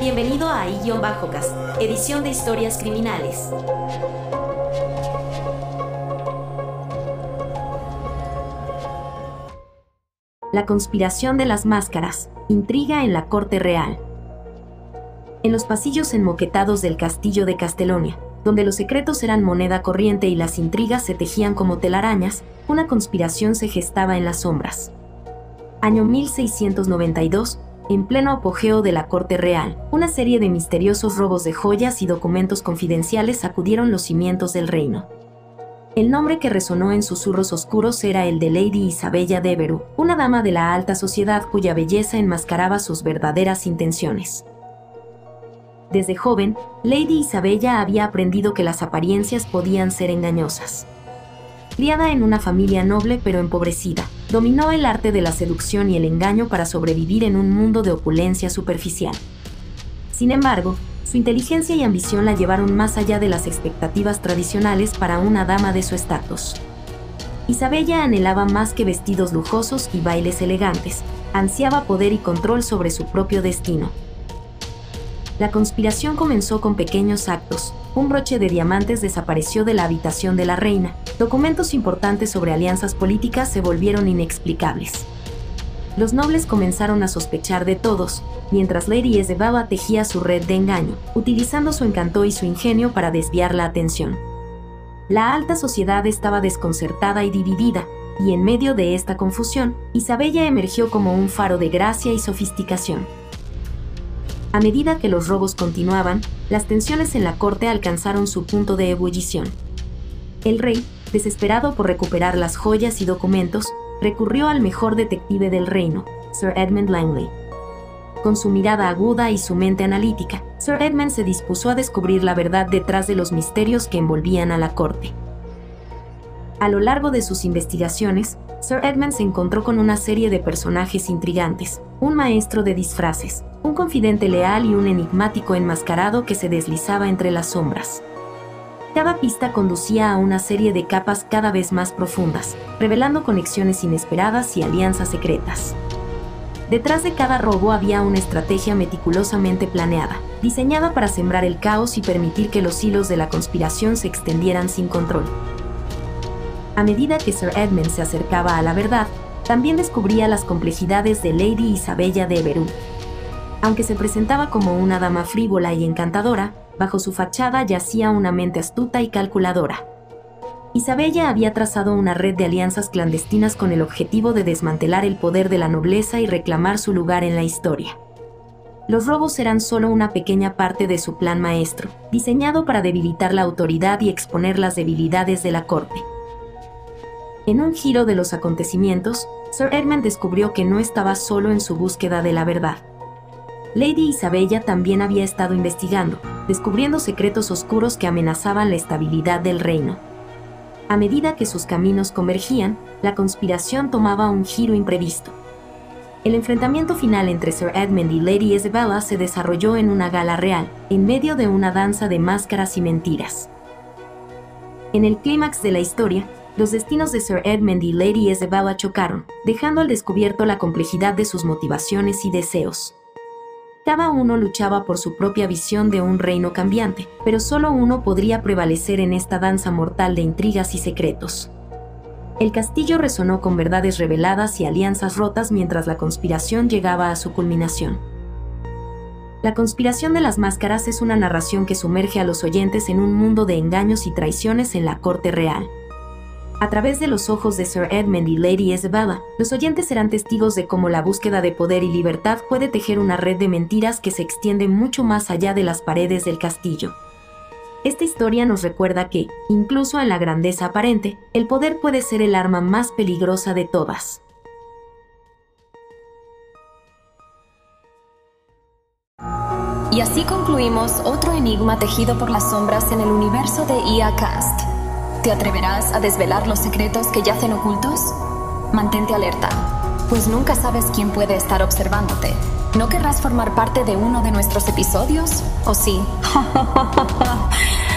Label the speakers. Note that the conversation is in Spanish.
Speaker 1: Bienvenido a I-Bajocast, edición de historias criminales. La conspiración de las máscaras, intriga en la corte real. En los pasillos enmoquetados del castillo de Castelonia, donde los secretos eran moneda corriente y las intrigas se tejían como telarañas, una conspiración se gestaba en las sombras. Año 1692, en pleno apogeo de la corte real, una serie de misteriosos robos de joyas y documentos confidenciales sacudieron los cimientos del reino. El nombre que resonó en susurros oscuros era el de Lady Isabella Devereux, una dama de la alta sociedad cuya belleza enmascaraba sus verdaderas intenciones. Desde joven, Lady Isabella había aprendido que las apariencias podían ser engañosas. Criada en una familia noble pero empobrecida, dominó el arte de la seducción y el engaño para sobrevivir en un mundo de opulencia superficial. Sin embargo, su inteligencia y ambición la llevaron más allá de las expectativas tradicionales para una dama de su estatus. Isabella anhelaba más que vestidos lujosos y bailes elegantes, ansiaba poder y control sobre su propio destino. La conspiración comenzó con pequeños actos. Un broche de diamantes desapareció de la habitación de la reina. Documentos importantes sobre alianzas políticas se volvieron inexplicables los nobles comenzaron a sospechar de todos, mientras Lady Ezebaba tejía su red de engaño, utilizando su encanto y su ingenio para desviar la atención. La alta sociedad estaba desconcertada y dividida, y en medio de esta confusión, Isabella emergió como un faro de gracia y sofisticación. A medida que los robos continuaban, las tensiones en la corte alcanzaron su punto de ebullición. El rey, desesperado por recuperar las joyas y documentos, recurrió al mejor detective del reino, Sir Edmund Langley. Con su mirada aguda y su mente analítica, Sir Edmund se dispuso a descubrir la verdad detrás de los misterios que envolvían a la corte. A lo largo de sus investigaciones, Sir Edmund se encontró con una serie de personajes intrigantes, un maestro de disfraces, un confidente leal y un enigmático enmascarado que se deslizaba entre las sombras. Cada pista conducía a una serie de capas cada vez más profundas, revelando conexiones inesperadas y alianzas secretas. Detrás de cada robo había una estrategia meticulosamente planeada, diseñada para sembrar el caos y permitir que los hilos de la conspiración se extendieran sin control. A medida que Sir Edmund se acercaba a la verdad, también descubría las complejidades de Lady Isabella de Everú. Aunque se presentaba como una dama frívola y encantadora, Bajo su fachada yacía una mente astuta y calculadora. Isabella había trazado una red de alianzas clandestinas con el objetivo de desmantelar el poder de la nobleza y reclamar su lugar en la historia. Los robos eran solo una pequeña parte de su plan maestro, diseñado para debilitar la autoridad y exponer las debilidades de la corte. En un giro de los acontecimientos, Sir Edmund descubrió que no estaba solo en su búsqueda de la verdad. Lady Isabella también había estado investigando, descubriendo secretos oscuros que amenazaban la estabilidad del reino. A medida que sus caminos convergían, la conspiración tomaba un giro imprevisto. El enfrentamiento final entre Sir Edmund y Lady Isabella se desarrolló en una gala real, en medio de una danza de máscaras y mentiras. En el clímax de la historia, los destinos de Sir Edmund y Lady Isabella chocaron, dejando al descubierto la complejidad de sus motivaciones y deseos. Cada uno luchaba por su propia visión de un reino cambiante, pero solo uno podría prevalecer en esta danza mortal de intrigas y secretos. El castillo resonó con verdades reveladas y alianzas rotas mientras la conspiración llegaba a su culminación. La conspiración de las máscaras es una narración que sumerge a los oyentes en un mundo de engaños y traiciones en la corte real. A través de los ojos de Sir Edmund y Lady Isabella, los oyentes serán testigos de cómo la búsqueda de poder y libertad puede tejer una red de mentiras que se extiende mucho más allá de las paredes del castillo. Esta historia nos recuerda que, incluso en la grandeza aparente, el poder puede ser el arma más peligrosa de todas.
Speaker 2: Y así concluimos otro enigma tejido por las sombras en el universo de IA Cast. ¿Te atreverás a desvelar los secretos que yacen ocultos? Mantente alerta, pues nunca sabes quién puede estar observándote. ¿No querrás formar parte de uno de nuestros episodios? ¿O sí?